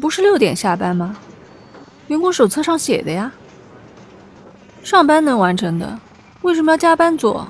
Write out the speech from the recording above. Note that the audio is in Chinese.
不是六点下班吗？员工手册上写的呀。上班能完成的为什么要加班做